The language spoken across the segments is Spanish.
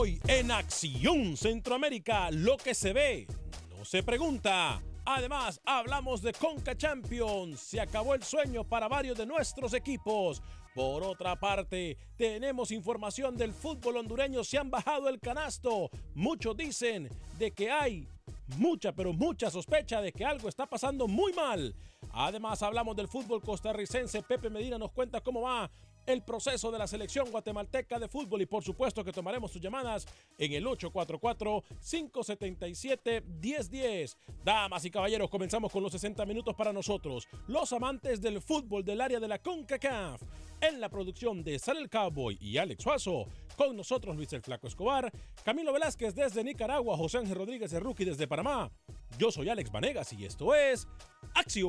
Hoy en Acción Centroamérica, lo que se ve no se pregunta. Además, hablamos de Conca Champions. Se acabó el sueño para varios de nuestros equipos. Por otra parte, tenemos información del fútbol hondureño. Se han bajado el canasto. Muchos dicen de que hay mucha, pero mucha sospecha de que algo está pasando muy mal. Además, hablamos del fútbol costarricense. Pepe Medina nos cuenta cómo va el proceso de la selección guatemalteca de fútbol y por supuesto que tomaremos sus llamadas en el 844-577-1010. Damas y caballeros, comenzamos con los 60 minutos para nosotros, los amantes del fútbol del área de la CONCACAF. En la producción de Sal el Cowboy y Alex Suazo, con nosotros Luis el Flaco Escobar, Camilo Velázquez desde Nicaragua, José Ángel Rodríguez de Rookie desde Panamá. Yo soy Alex Vanegas y esto es Acción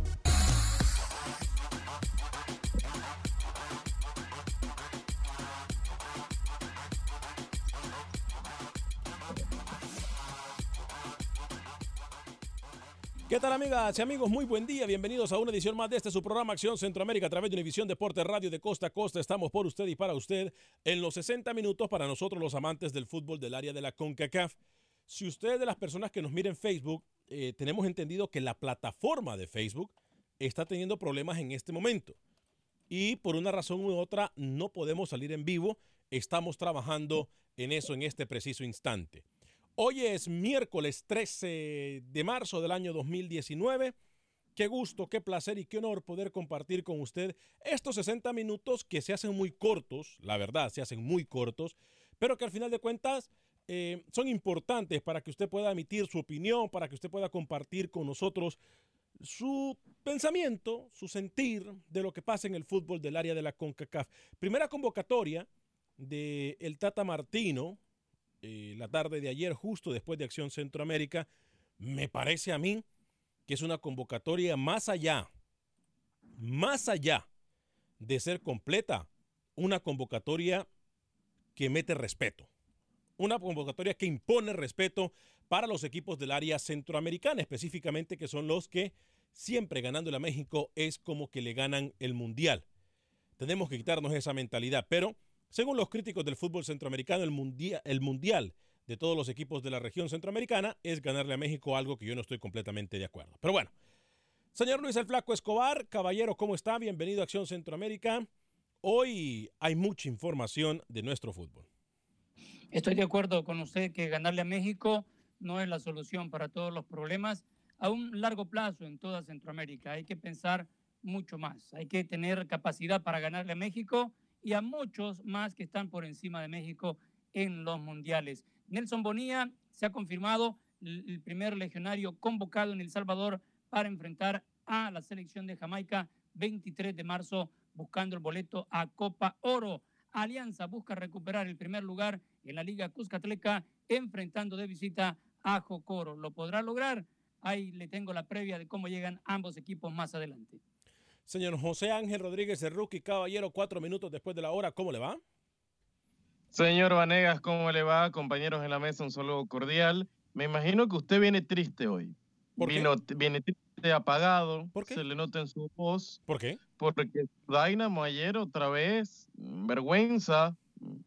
¿Qué tal amigas y amigos? Muy buen día, bienvenidos a una edición más de este su programa Acción Centroamérica a través de Univisión Deporte Radio de Costa a Costa. Estamos por usted y para usted en los 60 minutos para nosotros los amantes del fútbol del área de la CONCACAF. Si usted es de las personas que nos miren en Facebook, eh, tenemos entendido que la plataforma de Facebook está teniendo problemas en este momento. Y por una razón u otra no podemos salir en vivo. Estamos trabajando en eso en este preciso instante. Hoy es miércoles 13 de marzo del año 2019. Qué gusto, qué placer y qué honor poder compartir con usted estos 60 minutos que se hacen muy cortos, la verdad, se hacen muy cortos, pero que al final de cuentas eh, son importantes para que usted pueda emitir su opinión, para que usted pueda compartir con nosotros su pensamiento, su sentir de lo que pasa en el fútbol del área de la CONCACAF. Primera convocatoria de el Tata Martino, eh, la tarde de ayer, justo después de Acción Centroamérica, me parece a mí que es una convocatoria más allá, más allá de ser completa, una convocatoria que mete respeto, una convocatoria que impone respeto para los equipos del área centroamericana, específicamente que son los que siempre ganándole a México es como que le ganan el mundial. Tenemos que quitarnos esa mentalidad, pero según los críticos del fútbol centroamericano, el, mundial, de todos los equipos de la región centroamericana es ganarle a México algo que yo no estoy completamente de acuerdo. Pero bueno, señor Luis el Flaco Escobar, caballero, ¿cómo está? Bienvenido a Acción Centroamérica. Hoy hay mucha información de nuestro fútbol. Estoy de acuerdo con usted que ganarle a México no es la solución para todos los problemas a un largo plazo en toda Centroamérica. Hay que pensar mucho más. Hay que tener capacidad para ganarle a México y a muchos más que están por encima de México en los mundiales. Nelson Bonilla se ha confirmado el primer legionario convocado en El Salvador para enfrentar a la selección de Jamaica 23 de marzo buscando el boleto a Copa Oro. Alianza busca recuperar el primer lugar en la Liga Cuscatleca enfrentando de visita a Jocoro. ¿Lo podrá lograr? Ahí le tengo la previa de cómo llegan ambos equipos más adelante. Señor José Ángel Rodríguez, de rookie caballero, cuatro minutos después de la hora, ¿cómo le va? Señor Vanegas, ¿cómo le va? Compañeros en la mesa, un saludo cordial. Me imagino que usted viene triste hoy. ¿Por qué? Vino, viene triste, apagado. ¿Por qué? Se le nota en su voz. ¿Por qué? Porque Dynamo ayer otra vez, vergüenza,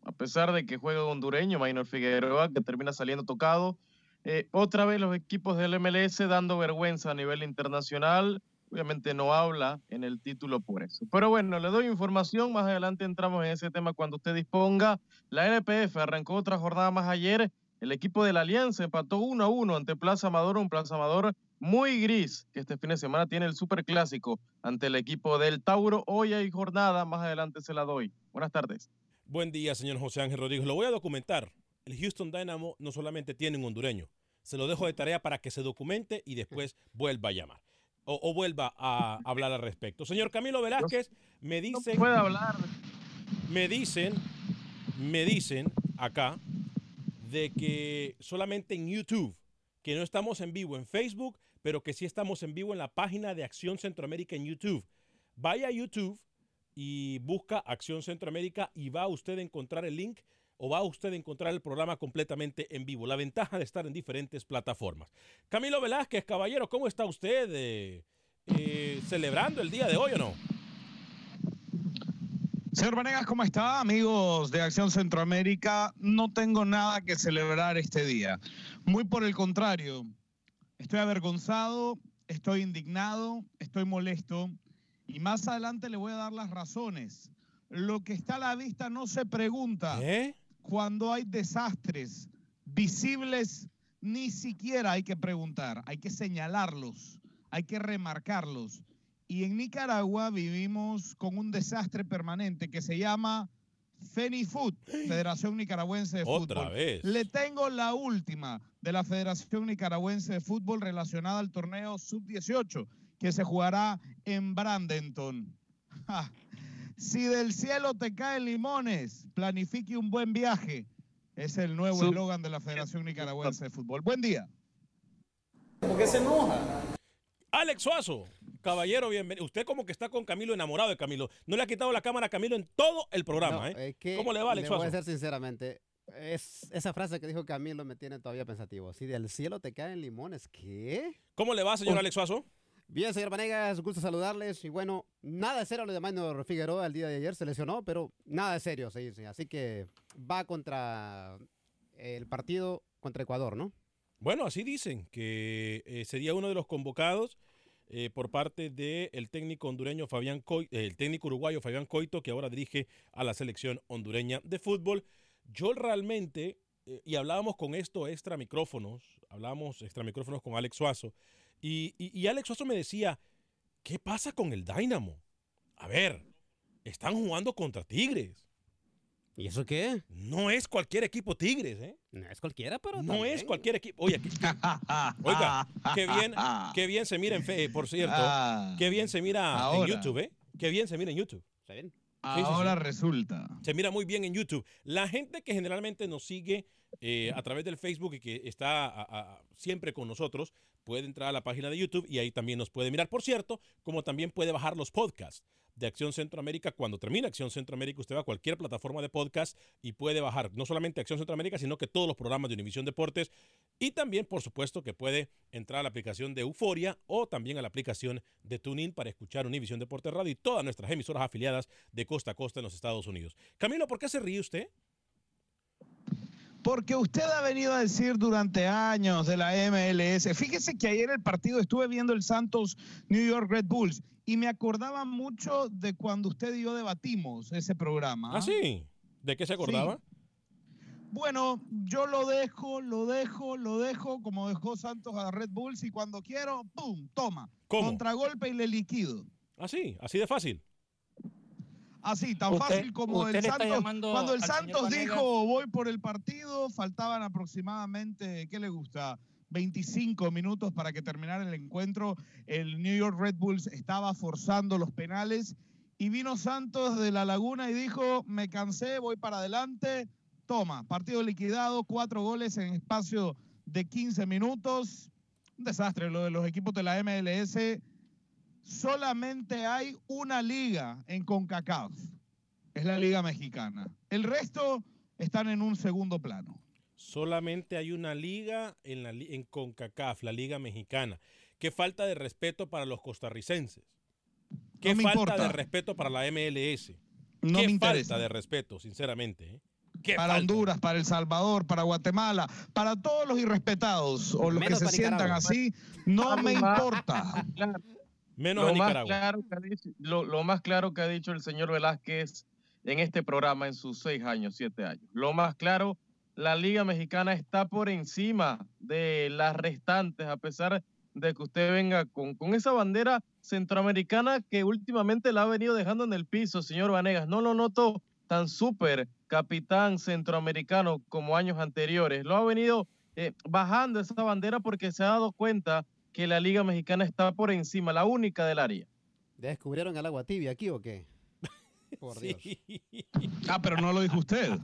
a pesar de que juega hondureño, Maynor Figueroa, que termina saliendo tocado. Eh, otra vez los equipos del MLS dando vergüenza a nivel internacional. Obviamente no habla en el título por eso. Pero bueno, le doy información. Más adelante entramos en ese tema cuando usted disponga. La LPF arrancó otra jornada más ayer. El equipo de la Alianza empató 1 a 1 ante Plaza Amador, un Plaza Amador muy gris, que este fin de semana tiene el Super Clásico ante el equipo del Tauro. Hoy hay jornada, más adelante se la doy. Buenas tardes. Buen día, señor José Ángel Rodríguez. Lo voy a documentar. El Houston Dynamo no solamente tiene un hondureño. Se lo dejo de tarea para que se documente y después vuelva a llamar. O, o vuelva a hablar al respecto. Señor Camilo Velázquez, me dicen. No puede hablar. Me dicen, me dicen acá de que solamente en YouTube, que no estamos en vivo en Facebook, pero que sí estamos en vivo en la página de Acción Centroamérica en YouTube. Vaya a YouTube y busca Acción Centroamérica y va usted a encontrar el link o va usted a encontrar el programa completamente en vivo. La ventaja de estar en diferentes plataformas. Camilo Velázquez, caballero, ¿cómo está usted eh, eh, celebrando el día de hoy o no? Señor Vanegas, ¿cómo está? Amigos de Acción Centroamérica, no tengo nada que celebrar este día. Muy por el contrario, estoy avergonzado, estoy indignado, estoy molesto y más adelante le voy a dar las razones. Lo que está a la vista no se pregunta. ¿Eh? Cuando hay desastres visibles, ni siquiera hay que preguntar, hay que señalarlos, hay que remarcarlos. Y en Nicaragua vivimos con un desastre permanente que se llama FENIFUT, Federación Nicaragüense de Otra Fútbol. vez. Le tengo la última de la Federación Nicaragüense de Fútbol relacionada al torneo Sub-18 que se jugará en Brandenton. Ja. Si del cielo te caen limones, planifique un buen viaje. Es el nuevo eslogan de la Federación Nicaragüense de Fútbol. Buen día. ¿Por qué se enoja? Alex Suazo, caballero, bienvenido. Usted como que está con Camilo, enamorado de Camilo. No le ha quitado la cámara a Camilo en todo el programa, No, ¿eh? es que ¿Cómo le va, Alex Le voy a Suazo? ser sinceramente. Es, esa frase que dijo Camilo me tiene todavía pensativo. Si del cielo te caen limones, ¿qué? ¿Cómo le va, señor Oh. Alex Suazo? Bien, señor Vanegas, gusto saludarles. Y bueno, nada de serio lo de Maynor Figueroa el día de ayer, se lesionó, pero nada de serio, sí, sí. Así que va contra el partido contra Ecuador, ¿no? Bueno, así dicen que eh, sería uno de los convocados eh, por parte del técnico hondureño Fabián Coi- eh, el técnico uruguayo Fabián Coito, que ahora dirige a la selección hondureña de fútbol. Yo realmente, y hablábamos con esto extra micrófonos, hablábamos extra micrófonos con Alex Suazo, y, y- y Alex Suazo me decía, ¿qué pasa con el Dynamo? A ver, están jugando contra Tigres. ¿Y eso qué? No es cualquier equipo Tigres, ¿eh? No es cualquiera, pero No es también. cualquier equipo. Oye, que- Oiga, qué bien, qué bien se mira en fe, por cierto. Ah, Qué bien se mira en. YouTube, ¿eh? Qué bien se mira en YouTube. ¿Está bien? sí, sí. ahora resulta. Se mira muy bien en YouTube. La gente que generalmente nos sigue eh, a través del Facebook y que está a- a- siempre con nosotros, puede entrar a la página de YouTube y ahí también nos puede mirar. Por cierto, como también puede bajar los podcasts de Acción Centroamérica. Cuando termina Acción Centroamérica, usted va a cualquier plataforma de podcast y puede bajar no solamente Acción Centroamérica, sino que todos los programas de Univisión Deportes. Y también, por supuesto, que puede entrar a la aplicación de Euforia o también a la aplicación de TuneIn para escuchar Univisión Deportes Radio y todas nuestras emisoras afiliadas de costa a costa en los Estados Unidos. Camilo, ¿por qué se ríe usted? Porque usted ha venido a decir durante años de la MLS. Fíjese que ayer el partido estuve viendo el Santos New York Red Bulls y me acordaba mucho de cuando usted y yo debatimos ese programa. Ah, sí. ¿De qué se acordaba? Bueno, yo lo dejo, lo dejo, lo dejo, como dejó Santos a Red Bulls y cuando quiero, ¡pum! Toma. ¿Cómo? Contragolpe y le liquido. Así, así de fácil. Así, tan Usted- fácil como el Santos. Cuando el Santos dijo voy por el partido, faltaban aproximadamente, ¿qué le gusta? 25 minutos para que terminara el encuentro. El New York Red Bulls estaba forzando los penales y vino Santos de la Laguna y dijo, me cansé, voy para adelante. Toma, partido liquidado, cuatro goles en espacio de 15 minutos. Un desastre lo de los equipos de la MLS. Solamente hay una liga en CONCACAF. Es la Liga Mexicana. El resto están en un segundo plano. Solamente hay una liga en, la, en CONCACAF, la Liga Mexicana. Qué falta de respeto para los costarricenses. Qué No me falta importa. de respeto para la MLS. No Qué me falta interesa. de respeto, sinceramente. ¿eh? Qué Para falta. Honduras, para El Salvador, para Guatemala, para todos los irrespetados o los que se sientan así, no me importa. Menos lo a más Nicaragua. claro que ha dicho, lo, lo más claro que ha dicho el señor Velázquez en este programa en sus seis años, siete años. Lo más claro, la Liga Mexicana está por encima de las restantes, a pesar de que usted venga con, con esa bandera centroamericana que últimamente la ha venido dejando en el piso, señor Vanegas. No lo noto tan súper capitán centroamericano como años anteriores. Lo ha venido eh, bajando esa bandera porque se ha dado cuenta que la Liga Mexicana está por encima, la única del área. ¿Descubrieron el agua tibia aquí o qué? Por Dios. Ah, pero no lo dijo usted.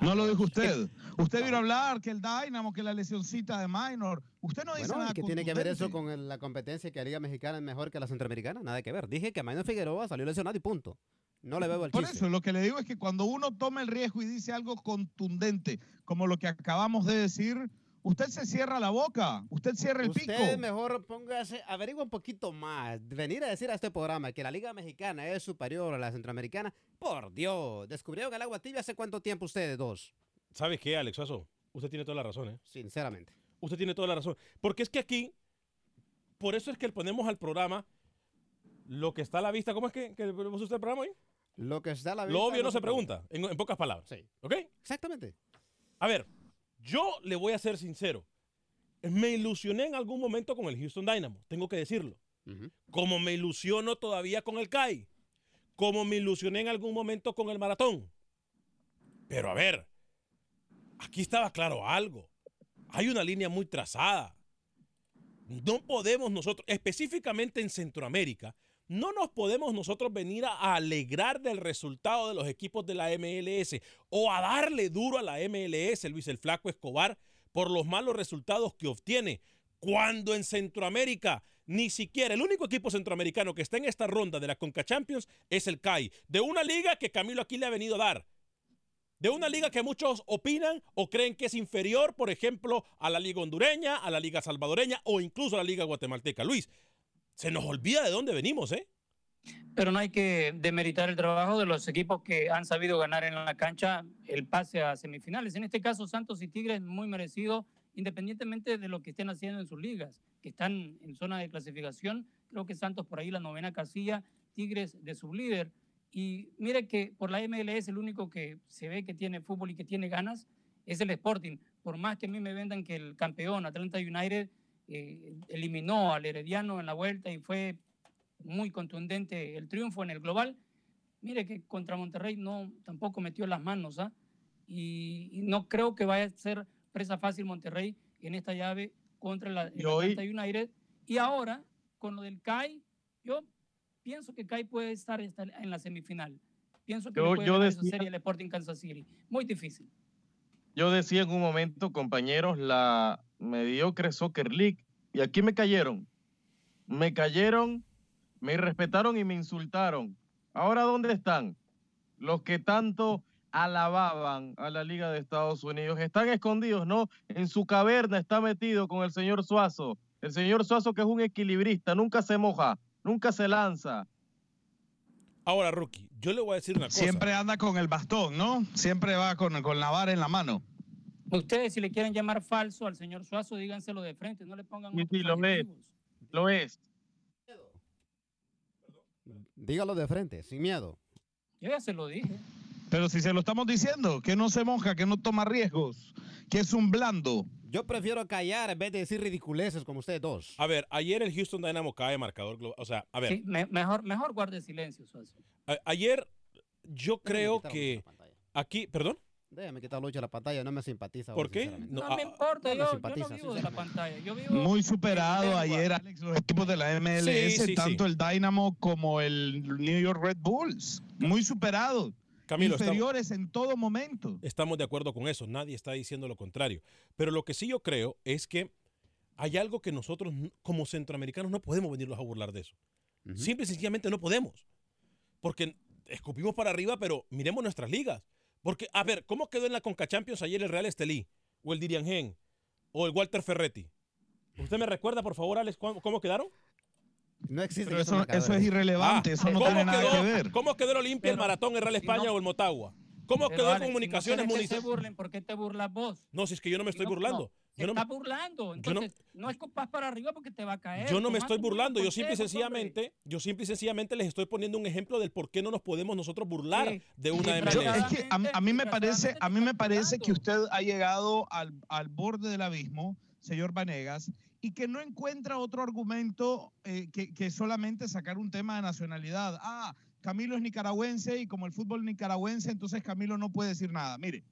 No lo dijo usted. Usted vino a hablar que el Dynamo, que la lesioncita de Minor. Usted no dice Bueno, nada ¿y ¿qué tiene que ver eso con la competencia que la Liga Mexicana es mejor que la Centroamericana? Nada que ver. Dije que Maynard Figueroa salió lesionado y punto. No le veo el Por chiste. eso, lo que le digo es que cuando uno toma el riesgo y dice algo contundente, como lo que acabamos de decir, usted se cierra la boca, usted cierra el Usted pico. mejor póngase, averigua un poquito más. Venir a decir a este programa que la Liga Mexicana es superior a la Centroamericana, por Dios. ¿Descubrieron el agua tibia hace cuánto tiempo ustedes dos? ¿Sabes qué, Alex Suazo? Usted tiene toda la razón, ¿eh? Sinceramente. Usted tiene toda la razón. Porque es que aquí, por eso es que le ponemos al programa lo que está a la vista. ¿Cómo es que, que le puso usted el programa hoy? Lo que está a la Lo vista obvio no se pregunta. pregunta, en, en pocas palabras. Sí. ¿Ok? Exactamente. A ver, yo le voy a ser sincero. Me ilusioné en algún momento con el Houston Dynamo, tengo que decirlo. Como me ilusiono todavía con el CAI. Como me ilusioné en algún momento con el Maratón. Pero a ver, aquí estaba claro algo. Hay una línea muy trazada. No podemos nosotros, específicamente en Centroamérica, no nos podemos nosotros venir a alegrar del resultado de los equipos de la MLS o a darle duro a la MLS, Luis el Flaco Escobar, por los malos resultados que obtiene. Cuando en Centroamérica ni siquiera el único equipo centroamericano que está en esta ronda de la Conca Champions es el CAI, de una liga que Camilo aquí le ha venido a dar. De una liga que muchos opinan o creen que es inferior, por ejemplo, a la liga hondureña, a la liga salvadoreña o incluso a la liga guatemalteca. Luis, se nos olvida de dónde venimos, ¿eh? Pero no hay que demeritar el trabajo de los equipos que han sabido ganar en la cancha el pase a semifinales. En este caso, Santos y Tigres muy merecido, independientemente de lo que estén haciendo en sus ligas, que están en zona de clasificación. Creo que Santos por ahí la novena casilla, Tigres de su líder. Y mire que por la MLS el único que se ve que tiene fútbol y que tiene ganas es el Sporting. Por más que a mí me vendan que el campeón Atlanta United eh, eliminó al Herediano en la vuelta y fue muy contundente el triunfo en el global. Mire que contra Monterrey no tampoco metió las manos, ¿ah? Y, y no creo que vaya a ser presa fácil Monterrey en esta llave contra la, el Atlanta United. Y ahora, con lo del CAI, yo pienso que CAI puede estar esta- en la semifinal. Pienso que Yo- puede yo decía- serie al Sporting Kansas City. Muy difícil. Yo decía en un momento, compañeros, la mediocre Soccer League, y aquí me cayeron. Me cayeron, me irrespetaron y me insultaron. Ahora, ¿dónde están? Los que tanto alababan a la Liga de Estados Unidos. Están escondidos, ¿no? En su caverna está metido con el señor Suazo. El señor Suazo que es un equilibrista, nunca se moja, nunca se lanza. Ahora, Rookie, yo le voy a decir una cosa. Siempre anda con el bastón, ¿no? Siempre va con, con la vara en la mano. Ustedes, si le quieren llamar falso al señor Suazo, díganselo de frente, no le pongan Sí, sí, lo es. Lo es. Dígalo de frente, sin miedo. Yo ya se lo dije. Pero si se lo estamos diciendo, que no se moja, que no toma riesgos, que es un blando. Yo prefiero callar en vez de decir ridiculeces como ustedes dos. A ver, ayer el Houston Dynamo cae marcador global. O sea, a ver, Sí, me- mejor, mejor guarde silencio, Suazo. a- ayer yo creo que aquí, perdón, Déjame quitar Lucho de la pantalla, no me simpatiza. ¿por vos, qué? No, No, ah, me importa, no me yo, no vivo de la pantalla. Yo vivo Muy superado ayer, Alex, los equipos de la MLS, Sí, sí, tanto sí. el Dynamo como el New York Red Bulls. Muy superados. Camilo, estamos- inferiores en todo momento. Estamos de acuerdo con eso, nadie está diciendo lo contrario. Pero lo que sí yo creo es que hay algo que nosotros como centroamericanos no podemos venirlos a burlar de eso. Simple y sencillamente no podemos. Porque escupimos para arriba, pero miremos nuestras ligas. Porque, a ver, ¿cómo quedó en la Conca Champions ayer el Real Estelí? ¿O el Dirian Gen? ¿O el Walter Ferretti? ¿Usted me recuerda, por favor, Alex, cómo, cómo quedaron? No existe Pero eso, eso es irrelevante, eso no ¿Cómo tiene nada quedó- que ver. ¿Cómo quedó el Olimpia, el Maratón, el Real si España no- o el Motagua? ¿Cómo Pero, quedó Alex, si no Comunicaciones quieres que se Municipales? burlen, ¿por qué te burlas vos? No, si es que yo no me estoy No, burlando. no, Yo no, está burlando. yo no- Entonces, no, escupas para arriba porque te va a caer. Yo no me estoy burlando, yo simple y hombre. sencillamente, yo simple y sencillamente les estoy poniendo un ejemplo del por qué no nos podemos nosotros burlar Sí, de una es que a, mí- a mí me parece, a mí me parece que usted ha llegado al, al borde del abismo, señor Vanegas, y que no encuentra otro argumento eh, que, que solamente sacar un tema de nacionalidad. Ah, Camilo es nicaragüense y como el fútbol nicaragüense, entonces Camilo no puede decir nada. Mire,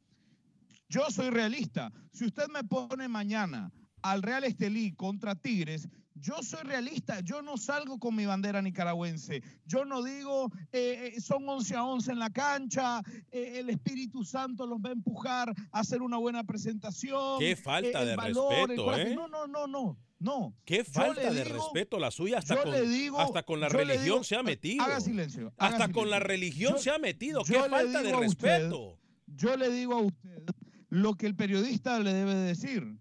yo soy realista. Si usted me pone mañana al Real Estelí contra Tigres, yo soy realista, yo no salgo con mi bandera nicaragüense. Yo no digo, eh, eh, son 11 a 11 en la cancha, eh, el Espíritu Santo los va a empujar a hacer una buena presentación. Qué falta de valor, respeto. ¿eh? No, no, no, no, no. Qué falta de digo- respeto la suya, hasta con, digo- hasta con la religión digo- se ha metido. Haga silencio. haga Hasta con la religión Yo- se ha metido. Qué falta de a usted- respeto. yo le digo a usted lo que el periodista le debe decir.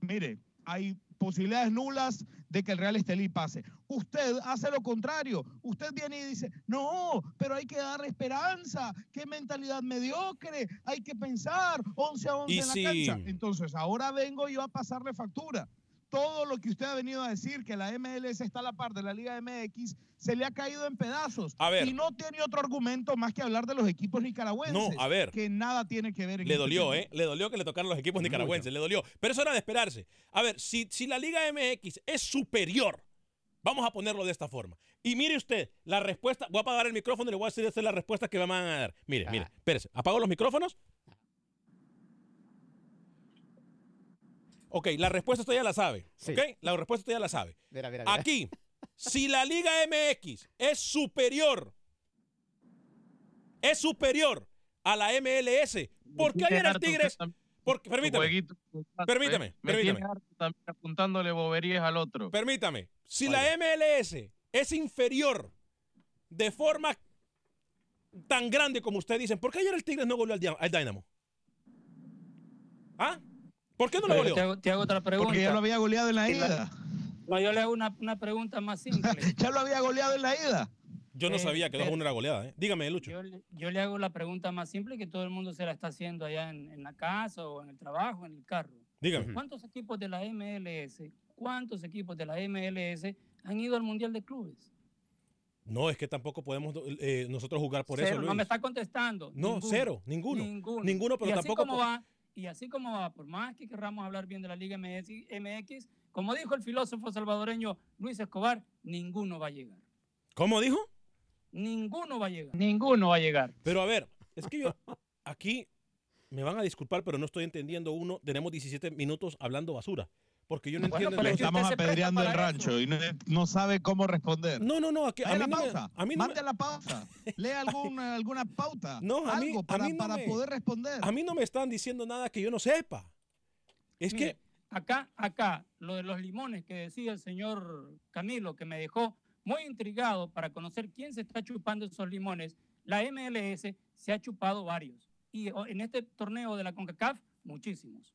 Mire, hay posibilidades nulas de que el Real Estelí pase. Usted hace lo contrario. Usted viene y dice, no, pero hay que dar esperanza. Qué mentalidad mediocre. Hay que pensar 11 a 11 Y en la cancha. Entonces, ahora vengo yo a pasarle factura. Todo lo que usted ha venido a decir, que la MLS está a la par de la Liga MX, se le ha caído en pedazos. A ver. Y no tiene otro argumento más que hablar de los equipos nicaragüenses. No, a ver. Que nada tiene que ver en Le este dolió. ¿eh? Le dolió que le tocaran los equipos nicaragüenses, le dolió. Pero eso era de esperarse. A ver, si, si la Liga MX es superior, vamos a ponerlo de esta forma. Y mire usted, la respuesta, voy a apagar el micrófono y le voy a decir esta es la respuesta que me van a dar. Mire, mire, espérese, apago los micrófonos. Ok, la respuesta usted ya la sabe. Sí. Ok, la respuesta usted ya la sabe. Mira, mira, mira. Aquí, si la Liga MX es superior, es superior a la MLS, ¿por qué ayer el Tigres? Porque, permítame, jueguito, permítame, ¿eh? Permítame. también apuntándole boberías al otro. permítame. Si la MLS es inferior de forma tan grande como ustedes dicen, ¿por qué ayer el Tigres no goleó al, al Dynamo? ¿Ah? ¿Por qué no lo goleó? te, hago, te hago otra pregunta. Porque ya lo había goleado en la ida. No, yo le hago una, una pregunta más simple. Ya lo había goleado en la ida. Yo no Eh, sabía que 2 a pero- 1 era goleada. ¿eh? Dígame, Lucho. Yo, le- yo le hago la pregunta más simple que todo el mundo se la está haciendo allá en, en la casa o en el trabajo, en el carro. Dígame. ¿Cuántos equipos de la MLS, cuántos equipos de la MLS han ido al Mundial de Clubes? No, es que tampoco podemos eh, nosotros jugar por cero, eso, Luis. no me está contestando. No, Ninguno, cero, ninguno. Ninguno. Ninguno, pero y tampoco como va, y así como va, por más que querramos hablar bien de la Liga MX, MX, como dijo el filósofo salvadoreño Luis Escobar, ninguno va a llegar. ¿Cómo dijo? Ninguno va a llegar. Ninguno va a llegar. Pero a ver, es que yo aquí me van a disculpar, pero no estoy entendiendo uno. Tenemos 17 minutos hablando basura. Porque yo no Bueno, entiendo. pero estamos apedreando el rancho y no, no sabe cómo responder. No, no, no. Aquí, a Dale mí la no me- pausa. a mí no me- Mande la pausa. Lea alguna, alguna pauta. No, a mí- algo a para, mí no para me- poder responder. a mí no me están diciendo nada que yo no sepa. Es Mire, que acá, acá, lo de los limones que decía el señor Camilo, que me dejó muy intrigado para conocer quién se está chupando esos limones. La MLS se ha chupado varios. Y o- en este torneo de la CONCACAF, muchísimos.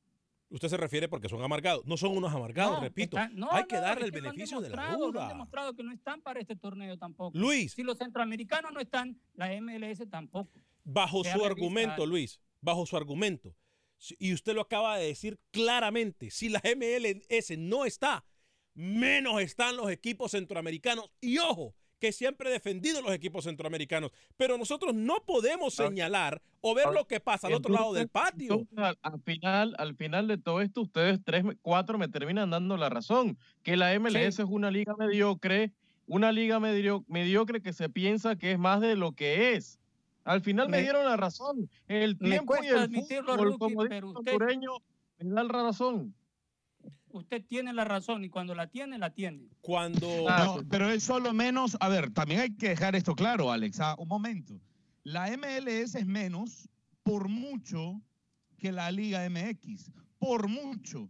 Usted se refiere porque son amargados. No son unos amargados, No, repito. no, Hay que no, darle el beneficio de la lo han duda. demostrado que no están para este torneo tampoco. Luis. Si los centroamericanos no están, la MLS tampoco. Bajo su argumento, Luis, bajo su argumento, y usted lo acaba de decir claramente, si la MLS no está, menos están los equipos centroamericanos. Y ojo, que siempre he defendido los equipos centroamericanos, pero nosotros no podemos señalar o ver lo que pasa al otro lado del patio. Al, al final, al final de todo esto, ustedes tres, cuatro me terminan dando la razón, que la MLS es una liga mediocre, una liga medio- mediocre que se piensa que es más de lo que es. Al final me, Me- dieron la razón. El tiempo y el fútbol, como dice usted- me dan la razón. Usted tiene la razón y cuando la tiene, la tiene. Cuando. No, pero eso lo menos. A ver, también hay que dejar esto claro, Alex. Ah, un momento. La MLS es menos, por mucho, que la Liga MX. Por mucho.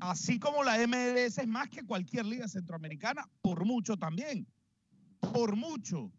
Así como la MLS es más que cualquier liga centroamericana, por mucho también. Por mucho.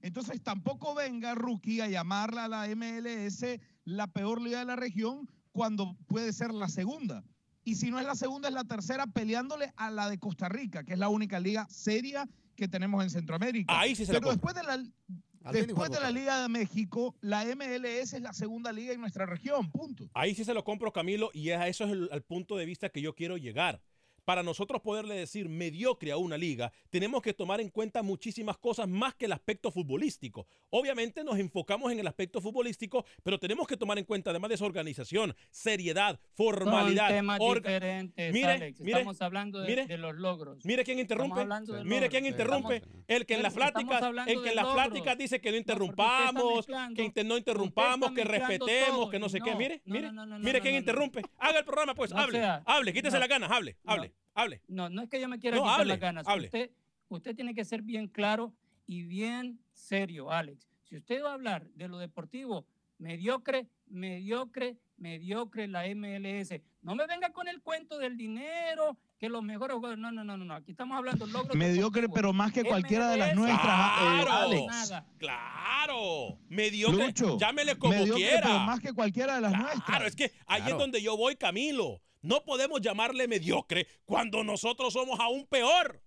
Entonces tampoco venga Rookie a llamarla a la MLS la peor liga de la región cuando puede ser la segunda. Y si no es la segunda, es la tercera, peleándole a la de Costa Rica, que es la única liga seria que tenemos en Centroamérica. Ahí sí se la Pero compro. después de la, después de la Liga de México, la MLS es la segunda liga en nuestra región, punto. Ahí sí se lo compro, Camilo, y a eso es el, el punto de vista que yo quiero llegar. Para nosotros poderle decir mediocre a una liga, tenemos que tomar en cuenta muchísimas cosas más que el aspecto futbolístico. Obviamente nos enfocamos en el aspecto futbolístico, pero tenemos que tomar en cuenta además de esa organización, seriedad, formalidad. Son temas orga- diferentes, Mire, Alex. mire, Estamos hablando de, mire. de los logros. Mire quién interrumpe. Mire logros. quién interrumpe. Estamos- El que en las pláticas, en que en las pláticas dice que no interrumpamos, que no interrumpamos, que respetemos, todo que no sé qué. no, Mire, no, mire, no, no, no, mire no, quién interrumpe. Haga el programa, pues. Hable, sea- hable, quítese no. la gana, hable, hable, hable. No, no es que yo me quiera No, quitar hable, las ganas. hable. Usted, usted tiene que ser bien claro y bien serio, Alex. Si usted va a hablar de lo deportivo, mediocre, mediocre, mediocre la MLS. No me venga con el cuento del dinero, que los mejores jugadores. No, no, no, no. no. Aquí estamos hablando de logros Mediocre, deportivos. pero más que cualquiera de las nuestras, eh, Claro, Alex. Nada. claro. Mediocre, Lucho, llámele como mediocre, quiera. pero más que cualquiera de las nuestras. Claro, es que ahí es donde yo voy, Camilo. No podemos llamarle mediocre cuando nosotros somos aún peor.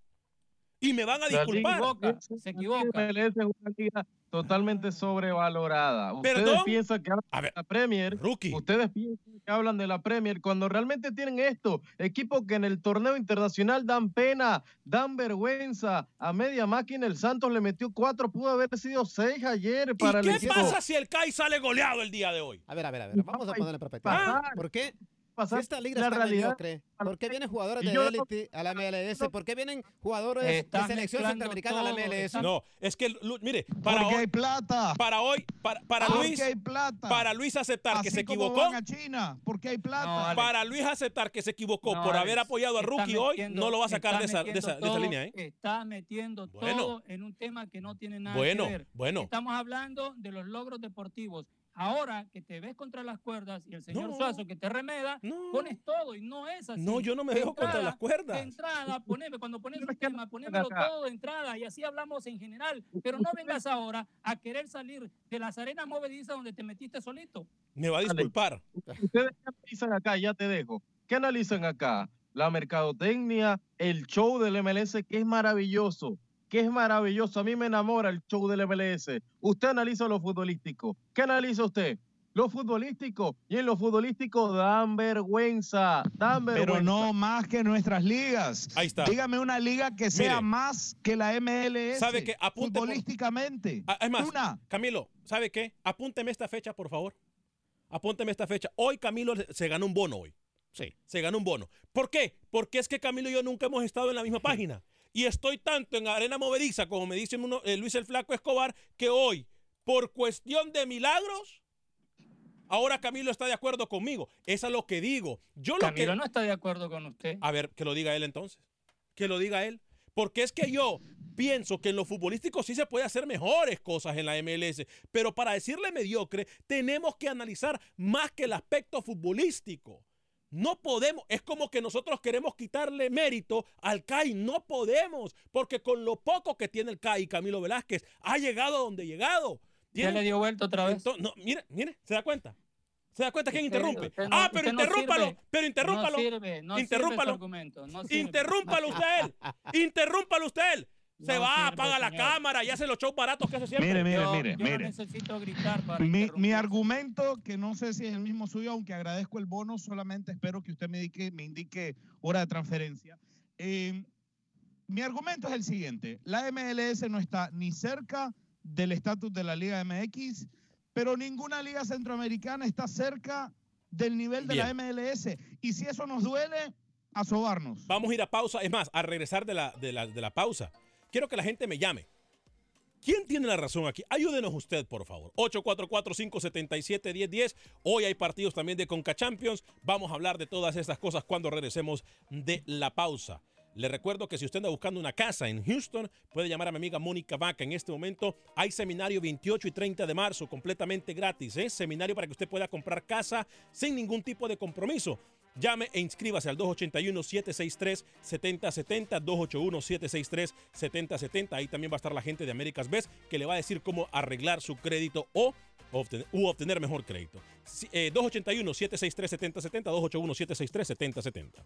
Y me van a disculpar. se equivoca. Una liga totalmente sobrevalorada. Ustedes ¿Perdón? piensan que hablan de la Premier, ustedes piensan que hablan de la Premier cuando realmente tienen esto, equipos que en el torneo internacional dan pena, dan vergüenza. A media máquina el Santos le metió cuatro, pudo haber sido seis ayer para ¿Y el qué equipo. pasa si el CAI sale goleado el día de hoy? A ver, a ver, a ver. Vamos a ponerle en perspectiva. ¿Por qué? Esta liga la está realidad. mediocre, ¿por qué vienen jugadores de no- a la MLS? ¿Por qué vienen jugadores de selección centroamericana a la MLS? No, es que, mire, para Porque hoy, hay plata. para hoy, para, para Porque Luis, hay plata. para Luis aceptar que se como equivocó, van a China, porque hay plata. No, para Luis aceptar que se equivocó No, por Alex, haber apoyado a Rookie hoy, no lo va a sacar de esa, de de línea, ¿eh? Está metiendo Bueno. todo en un tema que no tiene nada Bueno, que ver. bueno. Estamos hablando de los logros deportivos. Ahora que te ves contra las cuerdas y el señor No. Suazo que te remeda, No. pones todo y no es así. No, yo no me dejo contra las cuerdas. De entrada, poneme, cuando pones que tema, ponémelo todo de entrada y así hablamos en general. Pero no vengas ahora a querer salir de las arenas movedizas donde te metiste solito. Me va a disculpar. Ustedes qué analizan acá, ya te dejo. ¿Qué analizan acá? La mercadotecnia, el show del MLS, que es maravilloso, que es maravilloso. A mí me enamora el show del MLS. Usted analiza lo futbolístico. ¿Qué analiza usted? Lo futbolístico. Y en lo futbolístico dan vergüenza. Dan vergüenza. Pero no más que nuestras ligas. Ahí está. Dígame una liga que sea Mire. más que la MLS. ¿Sabe qué? Apunte Futbolísticamente. Ah, Es más, Una. Camilo, ¿sabe qué? Apúnteme esta fecha, por favor. Apúnteme esta fecha. Hoy Camilo se ganó un bono hoy. Sí, se ganó un bono. ¿Por qué? Porque es que Camilo y yo nunca hemos estado en la misma página. Y estoy tanto en arena movediza, como me dice uno- eh, Luis el Flaco Escobar, que hoy, por cuestión de milagros, ahora Camilo está de acuerdo conmigo. Eso es lo que digo. Yo lo Camilo que... no está de acuerdo con usted. A ver, que lo diga él entonces. Que lo diga él. Porque es que yo pienso que en lo futbolístico sí se puede hacer mejores cosas en la MLS. Pero para decirle mediocre, tenemos que analizar más que el aspecto futbolístico. No podemos, es como que nosotros queremos quitarle mérito al CAI, no podemos, porque con lo poco que tiene el CAI, Camilo Velázquez, ha llegado a donde ha llegado. Ya le dio vuelta otra vez. Entonces, no, mire, mire, ¿se da cuenta? ¿Se da cuenta quién interrumpe? usted no- ah, pero no interrúmpalo, pero interrúmpalo. No sirve, no sirve argumento, no sirve. Interrúmpalo usted. Interrúmpalo usted. Se No va, apaga la cámara y hace los shows baratos que hace siempre. Mire, mire, Yo- mire, yo mire. no necesito gritar para Mi, mi argumento, que no sé si es el mismo suyo, aunque agradezco el bono, solamente espero que usted me indique, me indique hora de transferencia. Eh, mi argumento es el siguiente. La MLS no está ni cerca del estatus de la Liga MX, pero ninguna liga centroamericana está cerca del nivel de la MLS. Y si eso nos duele, a sobarnos. Vamos a ir a pausa. Es más, a regresar de la, de la, de la pausa. Quiero que la gente me llame. ¿Quién tiene la razón aquí? Ayúdenos usted, por favor. 844-577-1010. Hoy hay partidos también de Conca Champions. Vamos a hablar de todas estas cosas cuando regresemos de la pausa. Le recuerdo que si usted anda buscando una casa en Houston, puede llamar a mi amiga Mónica Vaca. En este momento hay seminario 28 y 30 de marzo, completamente gratis. ¿eh? Seminario para que usted pueda comprar casa sin ningún tipo de compromiso. Llame e inscríbase al 281-763-7070, 281-763-7070. Ahí también va a estar la gente de Américas Best que le va a decir cómo arreglar su crédito o obtener, u obtener mejor crédito. Eh, 281-763-7070, 281-763-7070.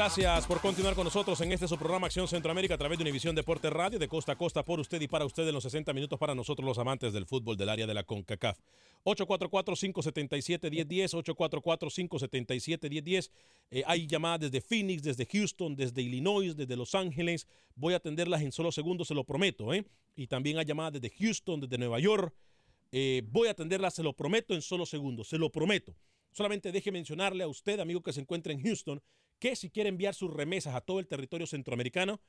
Gracias por continuar con nosotros en este su programa Acción Centroamérica a través de Univisión Deporte Radio de costa a costa por usted y para usted en los 60 minutos para nosotros los amantes del fútbol del área de la CONCACAF. 844-577-1010, 844-577-1010. Eh, hay llamadas desde Phoenix, desde Houston, desde Illinois, desde Los Ángeles. Voy a atenderlas en solo segundos, se lo prometo. ¿eh? Y también hay llamadas desde Houston, desde Nueva York. Eh, voy a atenderlas, se lo prometo, en solo segundos, se lo prometo. Solamente deje mencionarle a usted, amigo que se encuentra en Houston, que si quiere enviar sus remesas a todo el territorio centroamericano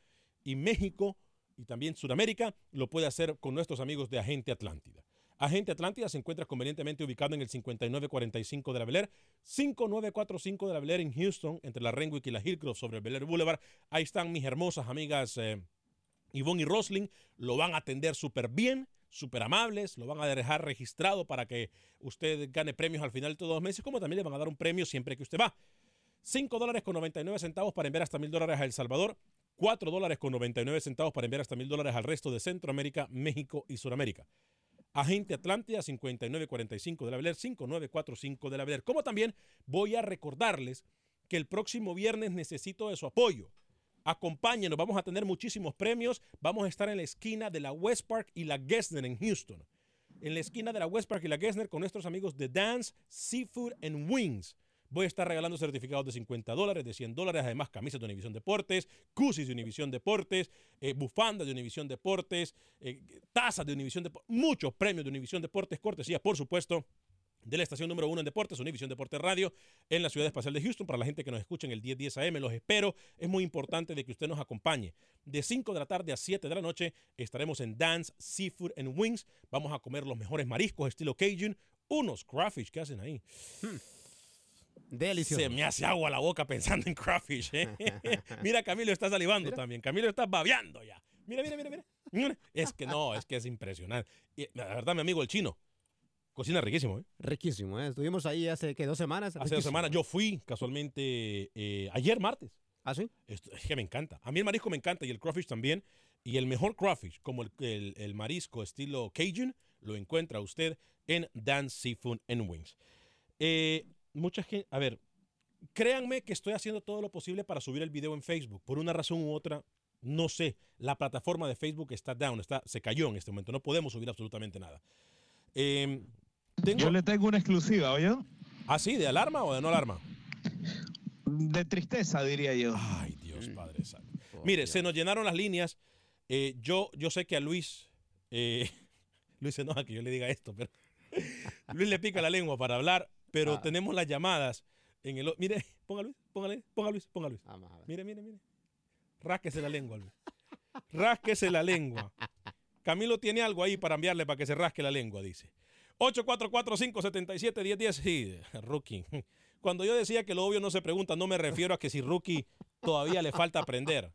y México y también Sudamérica, lo puede hacer con nuestros amigos de Agente Atlántida. Agente Atlántida se encuentra convenientemente ubicado en el 5945 de la Bel 5945 de la Bel en Houston, entre la Renwick y la Hillcroft sobre el Bel Boulevard. Ahí están mis hermosas amigas eh, Yvonne y Rosling. Lo van a atender súper bien, súper amables. Lo van a dejar registrado para que usted gane premios al final de todos los meses, como también le van a dar un premio siempre que usted va. 5 dólares con 99 centavos para enviar hasta mil dólares a El Salvador. 4 dólares con 99 centavos para enviar hasta mil dólares al resto de Centroamérica, México y Sudamérica. Agente Atlántida 5945 de la Beler, 5945 de la Beler. Como también voy a recordarles que el próximo viernes necesito de su apoyo. Acompáñenos, vamos a tener muchísimos premios. Vamos a estar en la esquina de la West Park y la Gessner en Houston. En la esquina de la West Park y la Gessner con nuestros amigos de Dance, Seafood and Wings. Voy a estar regalando certificados de 50 dólares, de 100 dólares, además camisas de Univisión Deportes, cusis de Univisión Deportes, eh, bufandas de Univisión Deportes, eh, tazas de Univisión Deportes, muchos premios de Univisión Deportes, cortesía, por supuesto, de la estación número uno en deportes, Univisión Deportes Radio, en la ciudad espacial de Houston. Para la gente que nos escucha en el 1010 AM, los espero. Es muy importante de que usted nos acompañe. De 5 de la tarde a 7 de la noche estaremos en Dance, Seafood and Wings. Vamos a comer los mejores mariscos estilo Cajun, unos crawfish que hacen ahí. Delicioso. Se me hace agua la boca pensando en crawfish. ¿eh? mira, Camilo está salivando también. Camilo está babeando ya. Mira, mira, mira, mira. Es que no, es que es impresionante. Y, la verdad, mi amigo el chino, cocina riquísimo. ¿eh? Riquísimo, ¿eh? Estuvimos ahí hace que dos semanas. Hace dos semanas yo fui casualmente eh, ayer martes. ¿Ah, sí? Es, es que me encanta. A mí el marisco me encanta y el crawfish también. Y el mejor crawfish, como el, el- el marisco estilo Cajun, lo encuentra usted en Dance Seafood and Wings. Eh, mucha gente, a ver, créanme que estoy haciendo todo lo posible para subir el video en Facebook. Por una razón u otra, no sé. La plataforma de Facebook está down, está, se cayó en este momento. No podemos subir absolutamente nada. Eh, tengo, Yo le tengo una exclusiva, ¿oye? ¿Ah, sí? ¿De alarma o de no alarma? De tristeza, diría yo. Ay, Dios Padre Santo. Mire, se nos llenaron las líneas. Eh, yo, yo sé que a Luis, eh, Luis se enoja que yo le diga esto, pero Luis le pica la lengua para hablar, pero Ah. tenemos las llamadas en el... Mire, ponga Luis, póngale, ponga Luis, ponga Luis. Vamos a ver. Mire, mire, mire. Rásquese la lengua, Luis. Rásquese la lengua. Camilo tiene algo ahí para enviarle para que se rasque la lengua, dice. 844-577-1010. Sí, rookie. Cuando yo decía que lo obvio no se pregunta, no me refiero a que si rookie todavía le falta aprender.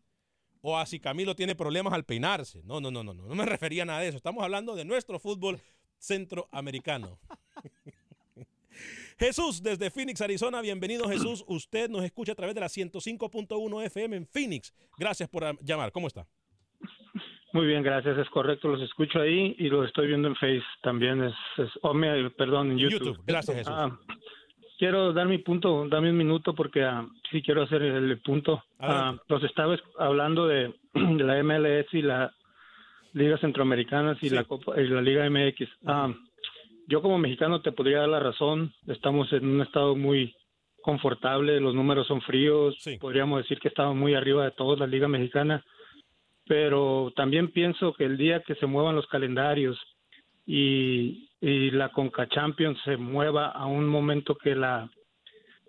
O a si Camilo tiene problemas al peinarse. No, no, no, no, no. No me refería a nada de eso. Estamos hablando de nuestro fútbol centroamericano. Jesús, desde Phoenix, Arizona. Bienvenido, Jesús. Usted nos escucha a través de la 105.1 FM en Phoenix. Gracias por ah, llamar. ¿Cómo está? Muy bien, gracias. Es correcto, los escucho ahí y los estoy viendo en Face también. Es, es oh, me- perdón, en YouTube. YouTube. Gracias, Jesús. Ah, quiero dar mi punto, dame un minuto porque ah, sí quiero hacer el punto. Ah, los estaba es- hablando de, de la MLS y la Liga Centroamericanas y la Copa y la Liga MX. Yo como mexicano te podría dar la razón. Estamos en un estado muy confortable, los números son fríos. Podríamos decir que estamos muy arriba de todos la Liga Mexicana pero también pienso que el día que se muevan los calendarios y, y la Conca Champions se mueva a un momento que la,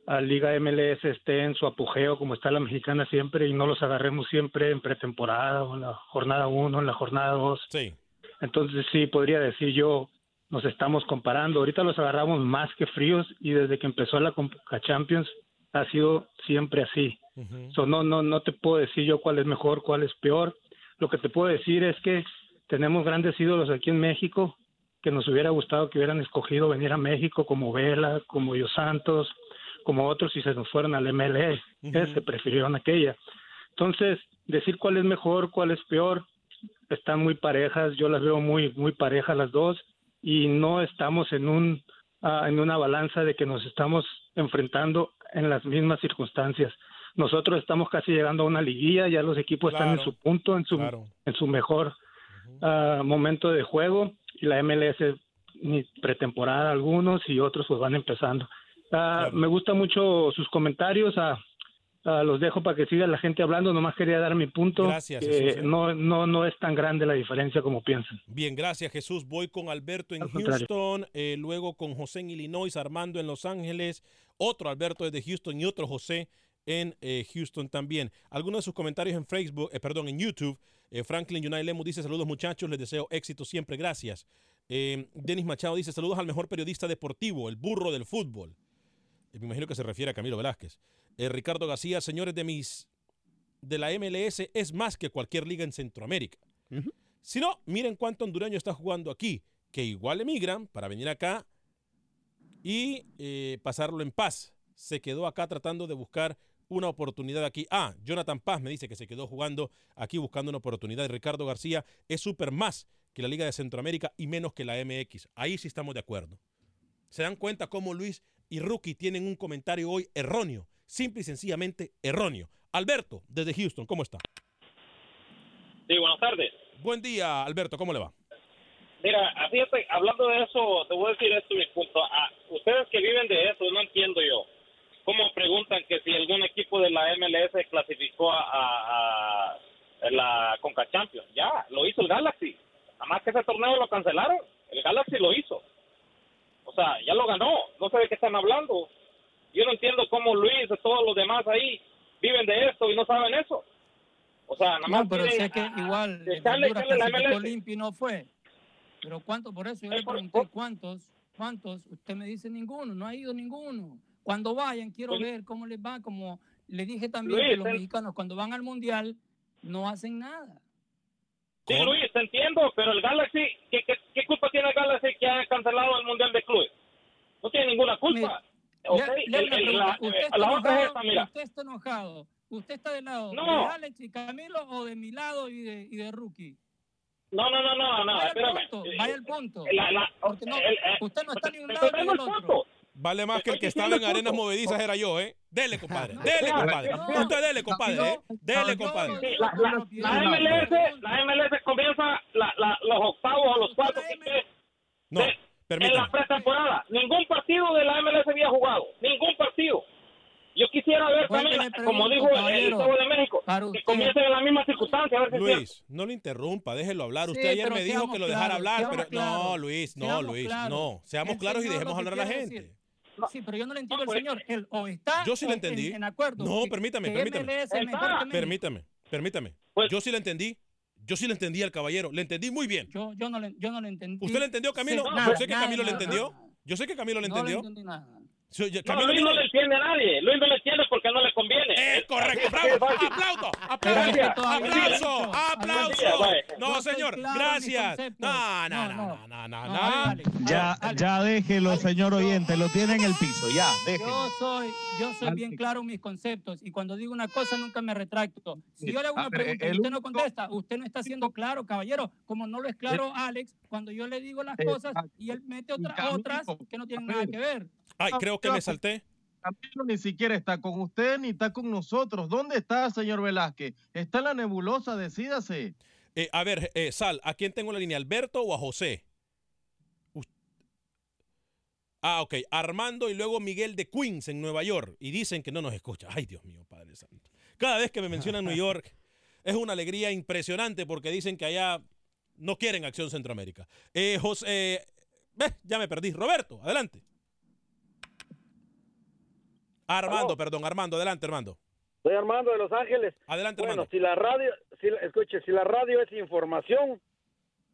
la Liga MLS esté en su apogeo como está la mexicana siempre y no los agarremos siempre en pretemporada o en la jornada 1, en la jornada 2. Sí. Entonces sí, podría decir yo, nos estamos comparando. Ahorita los agarramos más que fríos y desde que empezó la Conca Champions ha sido siempre así. So, no, no, no te puedo decir yo cuál es mejor, cuál es peor. Lo que te puedo decir es que tenemos grandes ídolos aquí en México que nos hubiera gustado que hubieran escogido venir a México como Vela, como Yo Santos, como otros y se nos fueron al MLS. Eh, Se prefirieron aquella. Entonces, decir cuál es mejor, cuál es peor, están muy parejas. Yo las veo muy, muy parejas las dos y no estamos en un ah, en una balanza de que nos estamos enfrentando en las mismas circunstancias. Nosotros estamos casi llegando a una liguilla, ya los equipos están en su punto, en su en su mejor ah, momento de juego y la MLS ni pretemporada algunos y otros pues van empezando. Ah, Me gustan mucho sus comentarios, ah, los dejo para que siga la gente hablando, nomás quería dar mi punto. Gracias, que Jesús, ¿eh? no, no, no es tan grande la diferencia como piensan. Bien, gracias Jesús. Voy con Alberto en Al. Houston, eh, luego con José en Illinois, Armando en Los Ángeles, otro Alberto desde Houston y otro José en eh, Houston también. Algunos de sus comentarios en Facebook, eh, perdón, en YouTube. eh, Franklin United Lemus dice saludos muchachos, les deseo éxito siempre, gracias. Eh, Denis Machado dice saludos al mejor periodista deportivo, el burro del fútbol. Eh, me imagino que se refiere a Camilo Velázquez. Eh, Ricardo García, señores de mis de la MLS es más que cualquier liga en Centroamérica. Si no, miren cuánto hondureño está jugando aquí, que igual emigran para venir acá y eh, pasarlo en paz. Se quedó acá tratando de buscar una oportunidad aquí. Ah, Jonathan Paz me dice que se quedó jugando aquí buscando una oportunidad. Ricardo García es súper más que la Liga de Centroamérica y menos que la MX. Ahí sí estamos de acuerdo. ¿Se dan cuenta cómo Luis y Rookie tienen un comentario hoy erróneo? Simple y sencillamente erróneo. Alberto, desde Houston, ¿cómo está? Sí, buenas tardes. Buen día, Alberto, ¿cómo le va? Mira, fíjate, hablando de eso, te voy a decir esto, mi punto. Ah, ustedes que viven de eso, no entiendo yo. ¿Cómo preguntan que si algún equipo de la MLS clasificó a, a- a la Conca Champions? Ya, lo hizo el Galaxy. Nada más que ese torneo lo cancelaron. El Galaxy lo hizo. O sea, ya lo ganó. No sé de qué están hablando. Yo no entiendo cómo Luis y todos los demás ahí viven de esto y no saben eso. O sea, nada más No, pero sé que igual echarle- echarle limpio y no fue. Pero cuánto, por eso yo le pregunté cuántos, cuántos, usted me dice ninguno, no ha ido ninguno. Cuando vayan, quiero Pues- ver cómo les va, como le dije también Luis, que los el- mexicanos cuando van al mundial no hacen nada. Sí, Luis, te entiendo, pero el Galaxy, ¿qué, qué, qué culpa tiene el Galaxy que haya cancelado el Mundial de Clubes? No tiene ninguna culpa. Ok, Le- le hago el- una el- pregunta, la, ¿Usted está la otra es enojado? esta, mira. ¿Usted está enojado? ¿Usted está del lado No. de Alex y Camilo o de mi lado y de, y de Rookie? No, no, no, no, no, Vaya espérame. al punto, vaya al punto. La- la- Porque no, el- eh, usted no está ni de un lado ni del el otro. punto. Vale más que el que estaba en el arenas movedizas era yo, ¿eh? Dele, compadre. Dele, No, compadre. no, Usted dele, compadre, ¿eh? Dele, compadre. Sí, la, la- la MLS, la MLS comienza la, la, los octavos o los cuartos No, en permítame. la pretemporada. Ningún partido de la MLS había jugado. Ningún partido. Yo quisiera ver también, como dijo el Estado de México, que comiencen en la misma circunstancia. A ver si es cierto. Luis, no lo interrumpa, déjelo hablar. Sí, Usted ayer me dijo que lo dejara hablar, pero claros, no, Luis, no, seamos Luis, claros. no. Seamos El claros y dejemos hablar a la gente. decir- Sí, pero yo no le entiendo pues. al señor. Él o está Yo sí o le entendí. En, en acuerdo. No, que- permítame, que permítame. Permítame, permítame. Pues Yo sí le entendí. Yo sí le entendí al caballero. Le entendí muy bien. Yo, yo, no, le, yo no le entendí. ¿Usted le entendió, Camilo? Sí, Yo nada, sé que nada, Camilo le nada, entendió. nada. Yo sé que Camilo le No le entendió. entendí nada. Yo- No, Camilo Luis no le entiende a nadie. Luis no le entiende no le conviene. Es correcto, Así bravo. fácil. Aplauso, Gracias. aplauso, aplauso. No, señor, gracias. No, no, No, no, no. no, Ya, ya déjelo, señor oyente, lo tiene en el piso, ya, déjelo. Yo soy, yo soy bien claro en mis conceptos y cuando digo una cosa nunca me retracto. Si yo le hago A una pregunta y usted no contesta, usted no está siendo claro, caballero, como no lo es claro Alex cuando yo le digo las cosas y él mete otra- Camilo, otras que no tienen nada que ver. Ay, creo que me salté. Camilo ni siquiera está con usted ni está con nosotros. ¿Dónde está, señor Velázquez? Está en la nebulosa, decídase. Eh, a ver, eh, Sal, ¿a quién tengo en la línea? ¿Alberto o a José? Ah, ok. Armando y luego Miguel de Queens en Nueva York. Y dicen que no nos escucha. Ay, Dios mío, Padre Santo. Cada vez que me mencionan New York es una alegría impresionante porque dicen que allá no quieren Acción Centroamérica. Eh, José, eh, ya me perdí. Roberto, adelante. Armando, perdón, Armando, adelante, Armando. Soy Armando de Los Ángeles. Adelante, Bueno, Armando. si la radio, si, escuche, si la radio es información,